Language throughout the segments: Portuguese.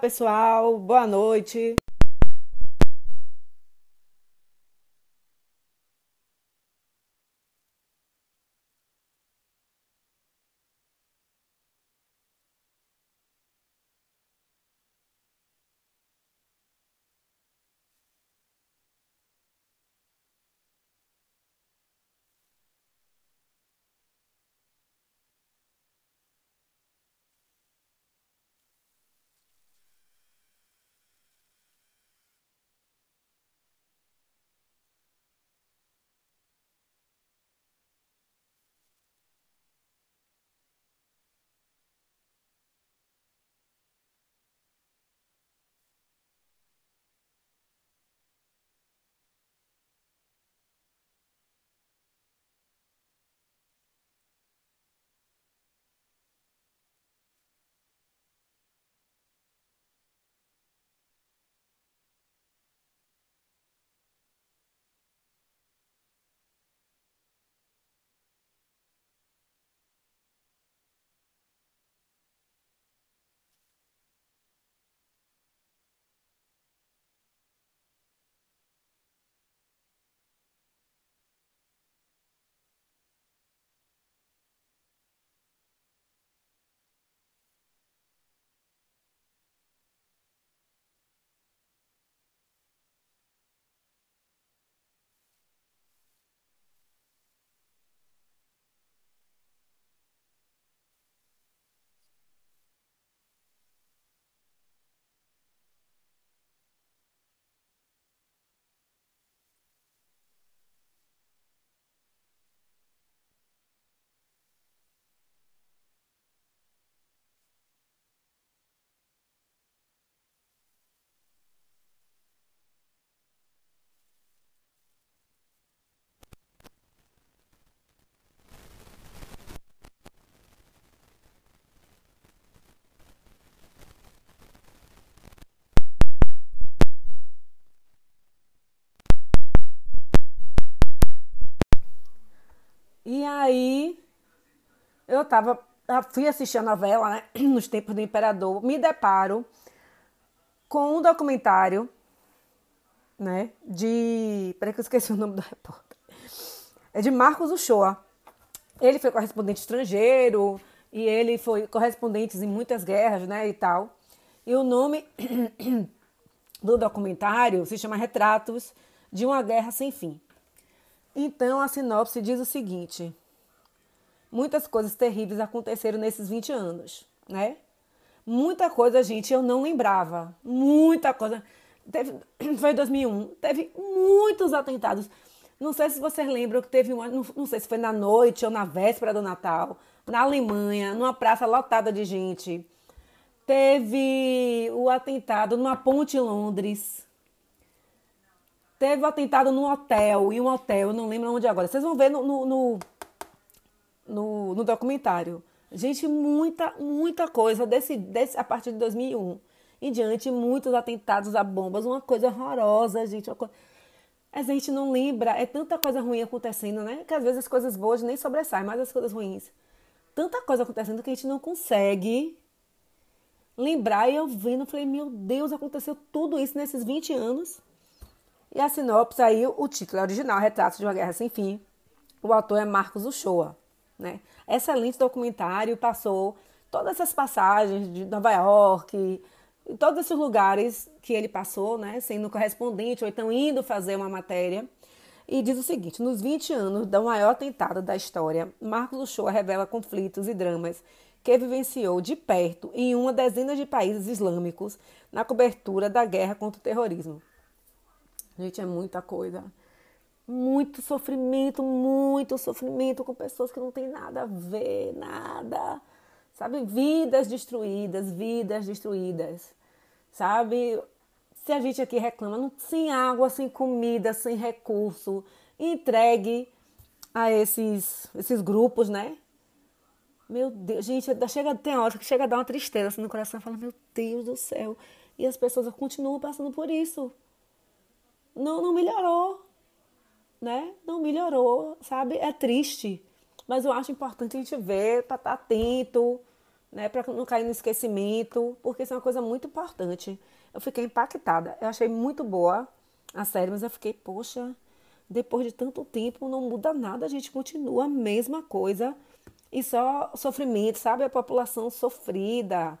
pessoal. Boa noite. E aí eu tava, fui assistir a novela, né, nos tempos do imperador, me deparo com um documentário, né, de, peraí que eu esqueci o nome do repórter. É de Marcos Uchoa. Ele foi correspondente estrangeiro e ele foi correspondente em muitas guerras, né, e tal. E o nome do documentário se chama Retratos de uma Guerra Sem Fim. Então a sinopse diz o seguinte: muitas coisas terríveis aconteceram nesses 20 anos, né? Muita coisa, gente, eu não lembrava. Muita coisa. Teve, foi 2001, teve muitos atentados. Não sei se vocês lembram que teve uma, não, não sei se foi na noite ou na véspera do Natal, na Alemanha, numa praça lotada de gente. Teve o atentado numa ponte em Londres. Teve um atentado num hotel, e um hotel, eu não lembro onde agora. Vocês vão ver no, no, no, no, no documentário. Gente, muita, muita coisa desse, desse, a partir de 2001 em diante, muitos atentados a bombas, uma coisa horrorosa, gente. A gente não lembra, é tanta coisa ruim acontecendo, né? Que às vezes as coisas boas nem sobressaem, mas as coisas ruins. Tanta coisa acontecendo que a gente não consegue lembrar. E eu vendo, falei, meu Deus, aconteceu tudo isso nesses 20 anos. E a sinopse aí, o título é original, Retratos de uma Guerra Sem Fim. O autor é Marcos Uchoa. Né? Excelente documentário, passou todas essas passagens de Nova York, em todos esses lugares que ele passou, né? sendo correspondente ou então indo fazer uma matéria. E diz o seguinte: nos 20 anos do maior atentado da história, Marcos Uchoa revela conflitos e dramas que vivenciou de perto em uma dezena de países islâmicos na cobertura da guerra contra o terrorismo. Gente, é muita coisa. Muito sofrimento, muito sofrimento com pessoas que não tem nada a ver, nada. Sabe? Vidas destruídas, vidas destruídas. Sabe? Se a gente aqui reclama, sem água, sem comida, sem recurso, entregue a esses, esses grupos, né? Meu Deus, gente, chega, tem hora que chega a dar uma tristeza assim no coração, fala, meu Deus do céu. E as pessoas continuam passando por isso não, não melhorou, né? Não melhorou, sabe? É triste. Mas eu acho importante a gente ver, para estar tá atento, né, para não cair no esquecimento, porque isso é uma coisa muito importante. Eu fiquei impactada. Eu achei muito boa a série, mas eu fiquei, poxa, depois de tanto tempo não muda nada, a gente continua a mesma coisa e só sofrimento, sabe? A população sofrida,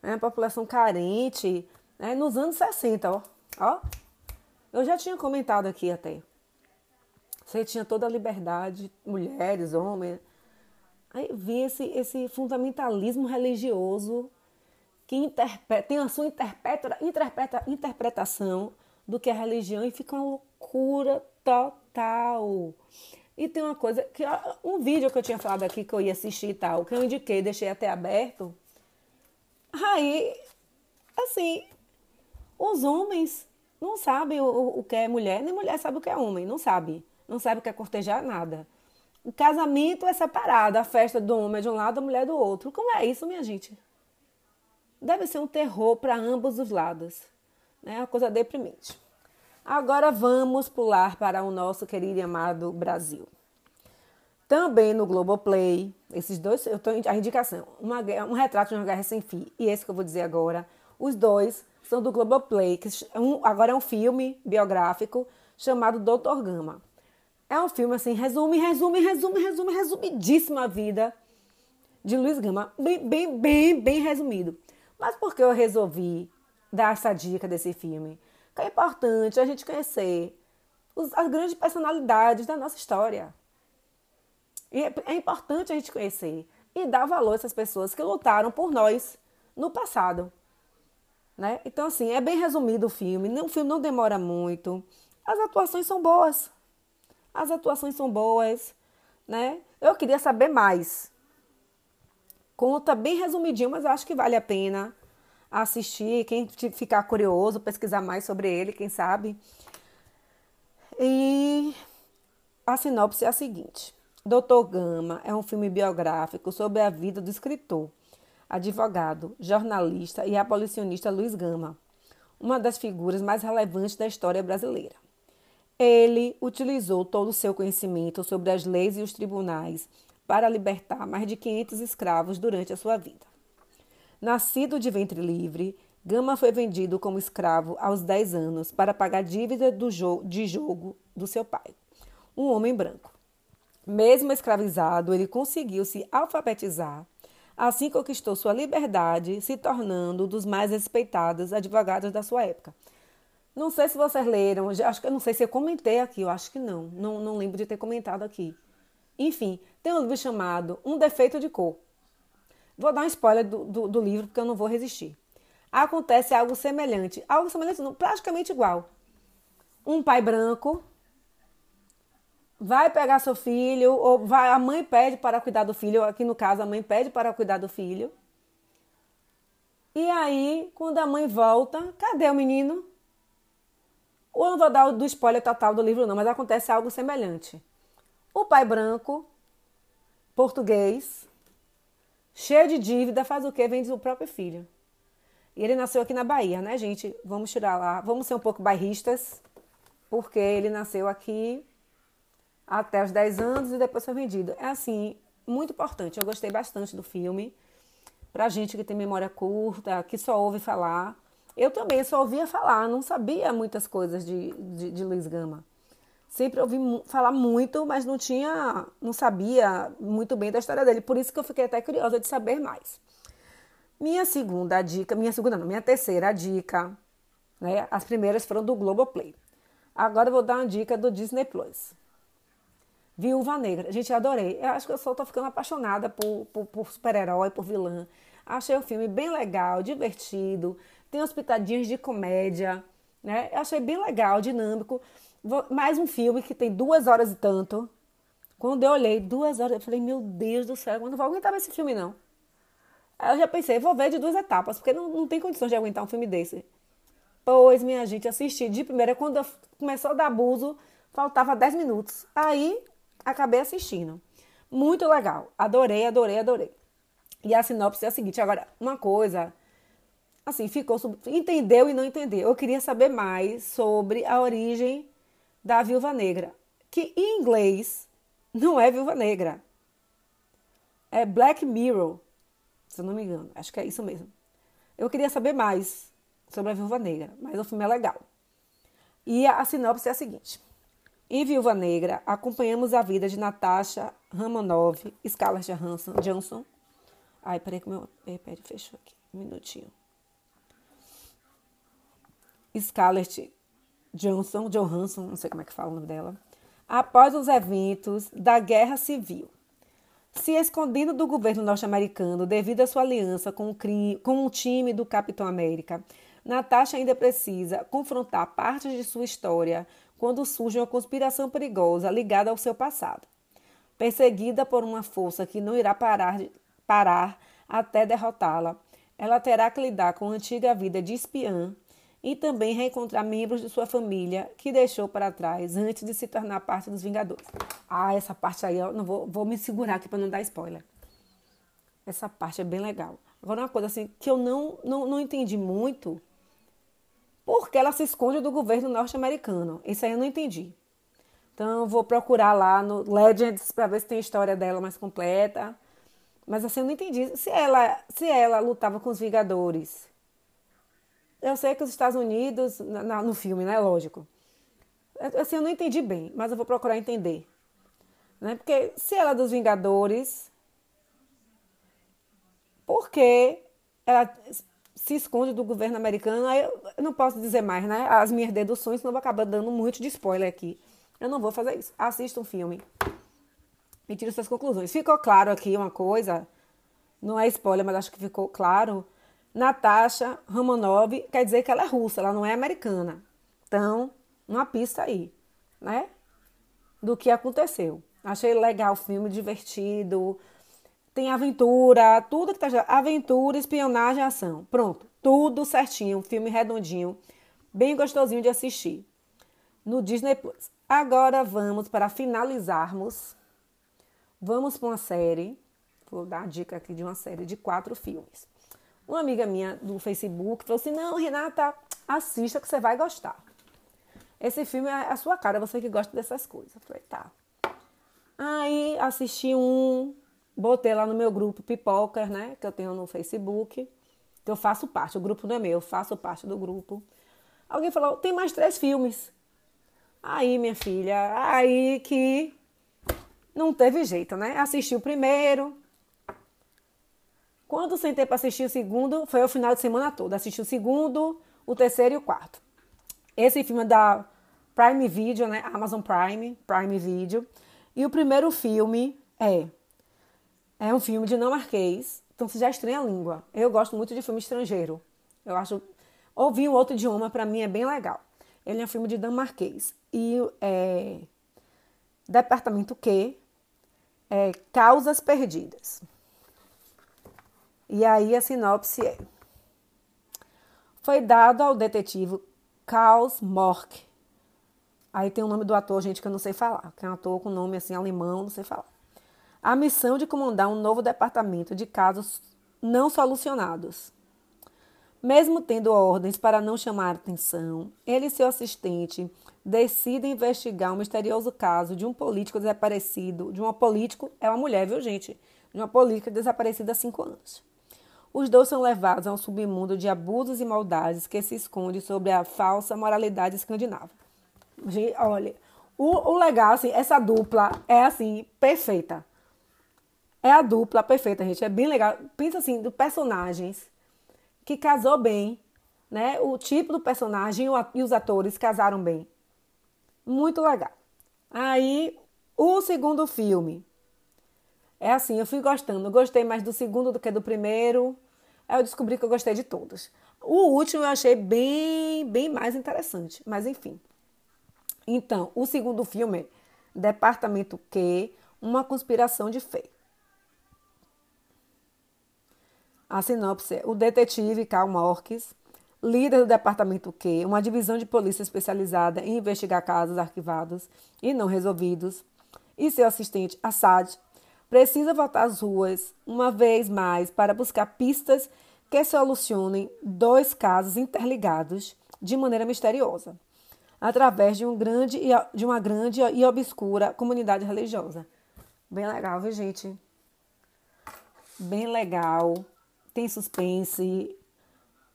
né? a população carente, né? nos anos 60, ó. ó. Eu já tinha comentado aqui até. Você tinha toda a liberdade, mulheres, homens. Aí vi esse, esse fundamentalismo religioso que interpreta, tem a sua interpreta, interpreta, interpretação do que é religião e fica uma loucura total. E tem uma coisa que um vídeo que eu tinha falado aqui que eu ia assistir e tal, que eu indiquei, deixei até aberto. Aí, assim, os homens não sabem o, o que é mulher, nem mulher sabe o que é homem, não sabe. Não sabe o que é cortejar nada. O casamento é separado, a festa do homem é de um lado, a mulher do outro. Como é isso, minha gente? Deve ser um terror para ambos os lados. É né? uma coisa deprimente. Agora vamos pular para o nosso querido e amado Brasil. Também no Globoplay, esses dois, eu tô, a indicação, uma, um retrato de uma guerra sem fim e esse que eu vou dizer agora, os dois são do Globoplay, que um, agora é um filme biográfico chamado Doutor Gama. É um filme assim, resume, resume, resume, resume, resumidíssima a vida de Luiz Gama, bem, bem, bem, bem resumido. Mas por que eu resolvi dar essa dica desse filme? que é importante a gente conhecer os, as grandes personalidades da nossa história. E é, é importante a gente conhecer e dar valor a essas pessoas que lutaram por nós no passado. Né? Então, assim, é bem resumido o filme. O filme não demora muito. As atuações são boas. As atuações são boas. Né? Eu queria saber mais. Conta bem resumidinho, mas acho que vale a pena assistir, quem ficar curioso, pesquisar mais sobre ele, quem sabe. E a sinopse é a seguinte: Doutor Gama é um filme biográfico sobre a vida do escritor, advogado, jornalista e abolicionista Luiz Gama, uma das figuras mais relevantes da história brasileira. Ele utilizou todo o seu conhecimento sobre as leis e os tribunais para libertar mais de 500 escravos durante a sua vida. Nascido de ventre livre, Gama foi vendido como escravo aos 10 anos para pagar dívida jo de jogo do seu pai, um homem branco. Mesmo escravizado, ele conseguiu se alfabetizar, assim conquistou sua liberdade, se tornando um dos mais respeitados advogados da sua época. Não sei se vocês leram, acho que eu não sei se eu comentei aqui, eu acho que não, não, não lembro de ter comentado aqui. Enfim, tem um livro chamado Um Defeito de Cor, Vou dar um spoiler do, do, do livro, porque eu não vou resistir. Acontece algo semelhante. Algo semelhante, praticamente igual. Um pai branco vai pegar seu filho, ou vai, a mãe pede para cuidar do filho, aqui no caso a mãe pede para cuidar do filho. E aí, quando a mãe volta, cadê o menino? Eu não vou dar do spoiler total do livro, não, mas acontece algo semelhante. O pai branco, português, cheio de dívida, faz o quê? Vende o próprio filho. E ele nasceu aqui na Bahia, né, gente? Vamos tirar lá, vamos ser um pouco bairristas, porque ele nasceu aqui até os 10 anos e depois foi vendido. É assim, muito importante. Eu gostei bastante do filme. Pra gente que tem memória curta, que só ouve falar. Eu também só ouvia falar, não sabia muitas coisas de, de, de Luiz Gama. Sempre ouvi falar muito, mas não tinha, não sabia muito bem da história dele. Por isso que eu fiquei até curiosa de saber mais. Minha segunda dica, minha segunda não, minha terceira dica, né? As primeiras foram do Globoplay. Agora eu vou dar uma dica do Disney Plus. Viúva Negra. Gente, adorei. Eu acho que eu só tô ficando apaixonada por, por, por super-herói, por vilã. Achei o filme bem legal, divertido. Tem uns pitadinhos de comédia, né? Eu achei bem legal, dinâmico mais um filme que tem duas horas e tanto. Quando eu olhei duas horas, eu falei, meu Deus do céu, eu não vou aguentar esse filme, não. Aí eu já pensei, vou ver de duas etapas, porque não, não tem condições de aguentar um filme desse. Pois, minha gente, assisti de primeira, quando começou a dar abuso, faltava 10 minutos. Aí, acabei assistindo. Muito legal. Adorei, adorei, adorei. E a sinopse é a seguinte, agora, uma coisa, assim, ficou, entendeu e não entendeu. Eu queria saber mais sobre a origem da Viúva Negra, que em inglês não é Viúva Negra. É Black Mirror. se eu não me engano. Acho que é isso mesmo. Eu queria saber mais sobre a Viúva Negra, mas o filme é legal. E a sinopse é a seguinte. Em Viúva Negra, acompanhamos a vida de Natasha Romanoff, Scarlett Johansson, Johnson. Ai, peraí que meu iPad fechou aqui. Um minutinho. Scarlett Johnson, Johansson, não sei como é que fala o nome dela, após os eventos da Guerra Civil. Se escondendo do governo norte-americano devido à sua aliança com o, crime, com o time do Capitão América, Natasha ainda precisa confrontar partes de sua história quando surge uma conspiração perigosa ligada ao seu passado. Perseguida por uma força que não irá parar, parar até derrotá-la, ela terá que lidar com a antiga vida de espiã e também reencontrar membros de sua família que deixou para trás antes de se tornar parte dos Vingadores. Ah, essa parte aí eu não vou, vou me segurar aqui para não dar spoiler. Essa parte é bem legal. Agora, uma coisa assim que eu não, não, não entendi muito, porque ela se esconde do governo norte-americano. Isso aí eu não entendi. Então, vou procurar lá no Legends para ver se tem a história dela mais completa. Mas assim, eu não entendi. Se ela, se ela lutava com os Vingadores eu sei que os Estados Unidos, na, no filme, né? Lógico. Assim, eu não entendi bem, mas eu vou procurar entender. Né? Porque se ela é dos Vingadores, por que ela se esconde do governo americano? Aí eu não posso dizer mais, né? As minhas deduções, senão vou acabar dando muito de spoiler aqui. Eu não vou fazer isso. Assista um filme e tire suas conclusões. Ficou claro aqui uma coisa, não é spoiler, mas acho que ficou claro Natasha Romanov quer dizer que ela é russa, ela não é americana. Então, uma pista aí, né? Do que aconteceu. Achei legal o filme, divertido. Tem aventura, tudo que tá. Aventura, espionagem, ação. Pronto, tudo certinho. Filme redondinho, bem gostosinho de assistir. No Disney Plus. Agora vamos para finalizarmos. Vamos para uma série. Vou dar a dica aqui de uma série de quatro filmes. Uma amiga minha do Facebook falou assim: Não, Renata, assista que você vai gostar. Esse filme é a sua cara, você que gosta dessas coisas. Eu falei: Tá. Aí assisti um, botei lá no meu grupo Pipoca, né? Que eu tenho no Facebook, que eu faço parte. O grupo não é meu, eu faço parte do grupo. Alguém falou: Tem mais três filmes. Aí, minha filha, aí que não teve jeito, né? Assisti o primeiro, quando sentei para assistir o segundo, foi o final de semana todo. Assisti o segundo, o terceiro e o quarto. Esse filme é da Prime Video, né? Amazon Prime, Prime Video. E o primeiro filme é é um filme dinamarquês. Então você já estranha a língua. Eu gosto muito de filme estrangeiro. Eu acho ouvir um outro idioma para mim é bem legal. Ele é um filme de dinamarquês e é Departamento Q, é Causas Perdidas. E aí a sinopse é: Foi dado ao detetive Klaus Mork. Aí tem o nome do ator, gente, que eu não sei falar, que é um ator com nome assim alemão, não sei falar. A missão de comandar um novo departamento de casos não solucionados. Mesmo tendo ordens para não chamar atenção, ele e seu assistente decidem investigar um misterioso caso de um político desaparecido, de uma político, é uma mulher, viu, gente? De uma política desaparecida há cinco anos. Os dois são levados a um submundo de abusos e maldades que se esconde sobre a falsa moralidade escandinava. olha, o, o legal, assim, essa dupla é, assim, perfeita. É a dupla perfeita, gente. É bem legal. Pensa, assim, do personagens que casou bem, né? O tipo do personagem e os atores casaram bem. Muito legal. Aí, o segundo filme. É assim, eu fui gostando. gostei mais do segundo do que do primeiro. Aí eu descobri que eu gostei de todos. O último eu achei bem, bem mais interessante, mas enfim. Então, o segundo filme é Departamento Q, uma conspiração de fé. A sinopse é: o detetive Karl Morques, líder do Departamento Q, uma divisão de polícia especializada em investigar casos arquivados e não resolvidos, e seu assistente Assad precisa voltar às ruas uma vez mais para buscar pistas que solucionem dois casos interligados de maneira misteriosa, através de, um grande, de uma grande e obscura comunidade religiosa. Bem legal, viu, gente? Bem legal. Tem suspense,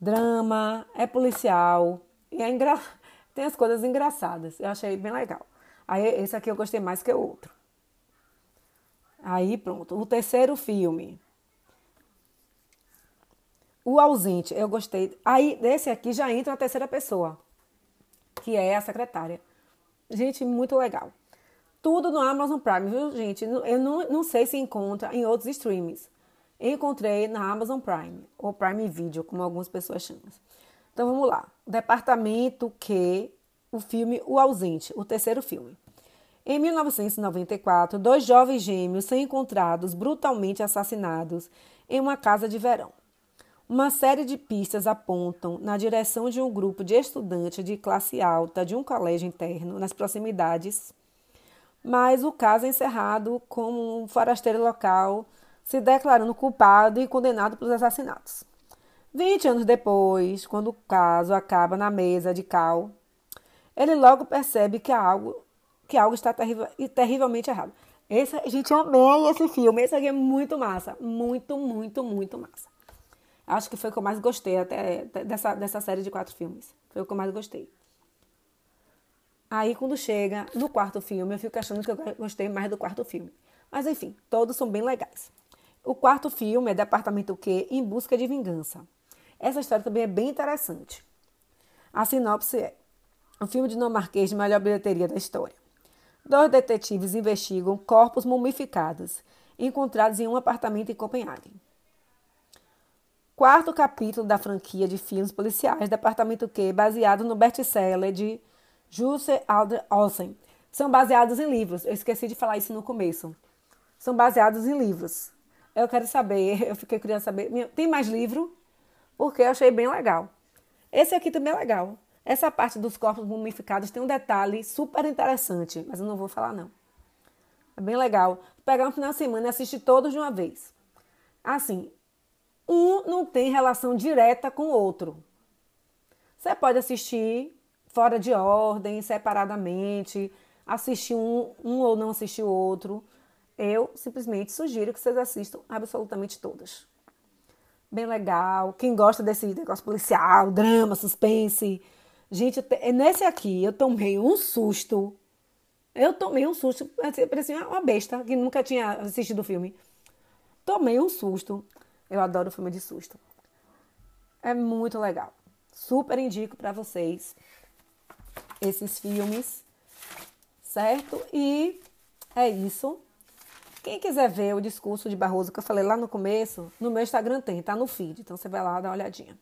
drama, é policial e é engra... tem as coisas engraçadas. Eu achei bem legal. Aí esse aqui eu gostei mais que o outro. Aí pronto, o terceiro filme. O ausente, eu gostei. Aí desse aqui já entra a terceira pessoa, que é a secretária. Gente, muito legal. Tudo no Amazon Prime, viu, gente? Eu não, não sei se encontra em outros streams. Encontrei na Amazon Prime, ou Prime Video, como algumas pessoas chamam. Então vamos lá. Departamento Q, o filme O Ausente, o terceiro filme. Em 1994, dois jovens gêmeos são encontrados brutalmente assassinados em uma casa de verão. Uma série de pistas apontam na direção de um grupo de estudantes de classe alta de um colégio interno nas proximidades, mas o caso é encerrado como um forasteiro local se declarando culpado e condenado pelos assassinatos. Vinte anos depois, quando o caso acaba na mesa de Cal, ele logo percebe que algo, que algo está terrível, terrivelmente errado. Esse, gente, eu amei esse filme. Esse aqui é muito massa. Muito, muito, muito massa. Acho que foi o que eu mais gostei até dessa, dessa série de quatro filmes. Foi o que eu mais gostei. Aí, quando chega no quarto filme, eu fico achando que eu gostei mais do quarto filme. Mas, enfim, todos são bem legais. O quarto filme é Departamento Q em Busca de Vingança. Essa história também é bem interessante. A sinopse é: um filme dinamarquês de melhor bilheteria da história. Dois detetives investigam corpos mumificados encontrados em um apartamento em Copenhague. Quarto capítulo da franquia de filmes policiais Departamento Q, baseado no best-seller de Jussi Alder Olsen. São baseados em livros. Eu esqueci de falar isso no começo. São baseados em livros. Eu quero saber, eu fiquei curiosa saber. Tem mais livro? Porque eu achei bem legal. Esse aqui também é legal. Essa parte dos corpos mumificados tem um detalhe super interessante, mas eu não vou falar não. É bem legal. Pegar um final de semana e assistir todos de uma vez. Assim, um não tem relação direta com o outro. Você pode assistir fora de ordem, separadamente, assistir um, um ou não assistir o outro. Eu simplesmente sugiro que vocês assistam absolutamente todas. Bem legal. Quem gosta desse negócio policial, drama, suspense. Gente, nesse aqui eu tomei um susto. Eu tomei um susto. Parecia uma besta que nunca tinha assistido o filme. Tomei um susto. Eu adoro filme de susto. É muito legal. Super indico para vocês esses filmes, certo? E é isso. Quem quiser ver o discurso de Barroso que eu falei lá no começo, no meu Instagram tem, tá no feed, então você vai lá dar uma olhadinha.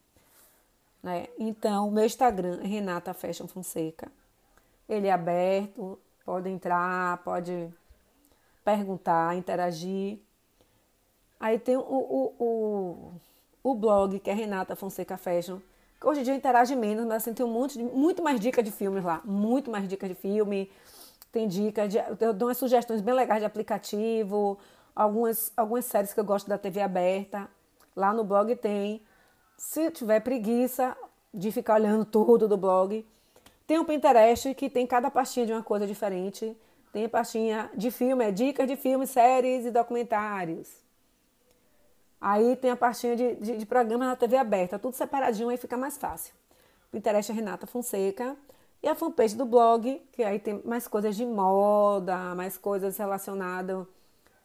Né? Então, meu Instagram é Renata Fashion Fonseca. Ele é aberto, pode entrar, pode perguntar, interagir. Aí tem o, o, o, o blog, que é Renata Fonseca Fashion, hoje em dia interage menos, mas assim, tem um monte de, muito mais dicas de filmes lá. Muito mais dicas de filme. Tem dicas, de, eu dou umas sugestões bem legais de aplicativo, algumas, algumas séries que eu gosto da TV aberta. Lá no blog tem. Se tiver preguiça de ficar olhando tudo do blog, tem o Pinterest que tem cada pastinha de uma coisa diferente. Tem a pastinha de filme, é dicas de filmes, séries e documentários. Aí tem a pastinha de, de, de programa na TV aberta, tudo separadinho, aí fica mais fácil. Pinterest é Renata Fonseca. E a fanpage do blog, que aí tem mais coisas de moda, mais coisas relacionadas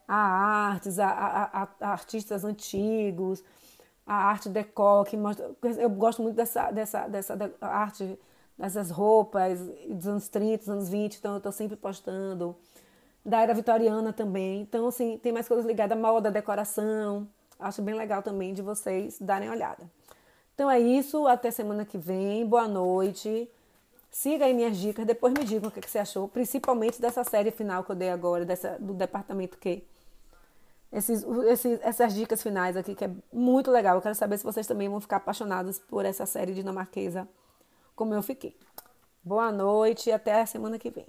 a artes, a, a, a artistas antigos, a arte decor, que mostra, eu gosto muito dessa, dessa, dessa arte, dessas roupas dos anos 30, dos anos 20, então eu estou sempre postando. Da era vitoriana também. Então, assim, tem mais coisas ligadas à moda, decoração. Acho bem legal também de vocês darem uma olhada. Então é isso, até semana que vem. Boa noite. Siga aí minhas dicas, depois me digam o que, que você achou, principalmente dessa série final que eu dei agora, dessa, do departamento Q. Esses, esses, essas dicas finais aqui, que é muito legal. Eu quero saber se vocês também vão ficar apaixonados por essa série dinamarquesa, como eu fiquei. Boa noite e até a semana que vem.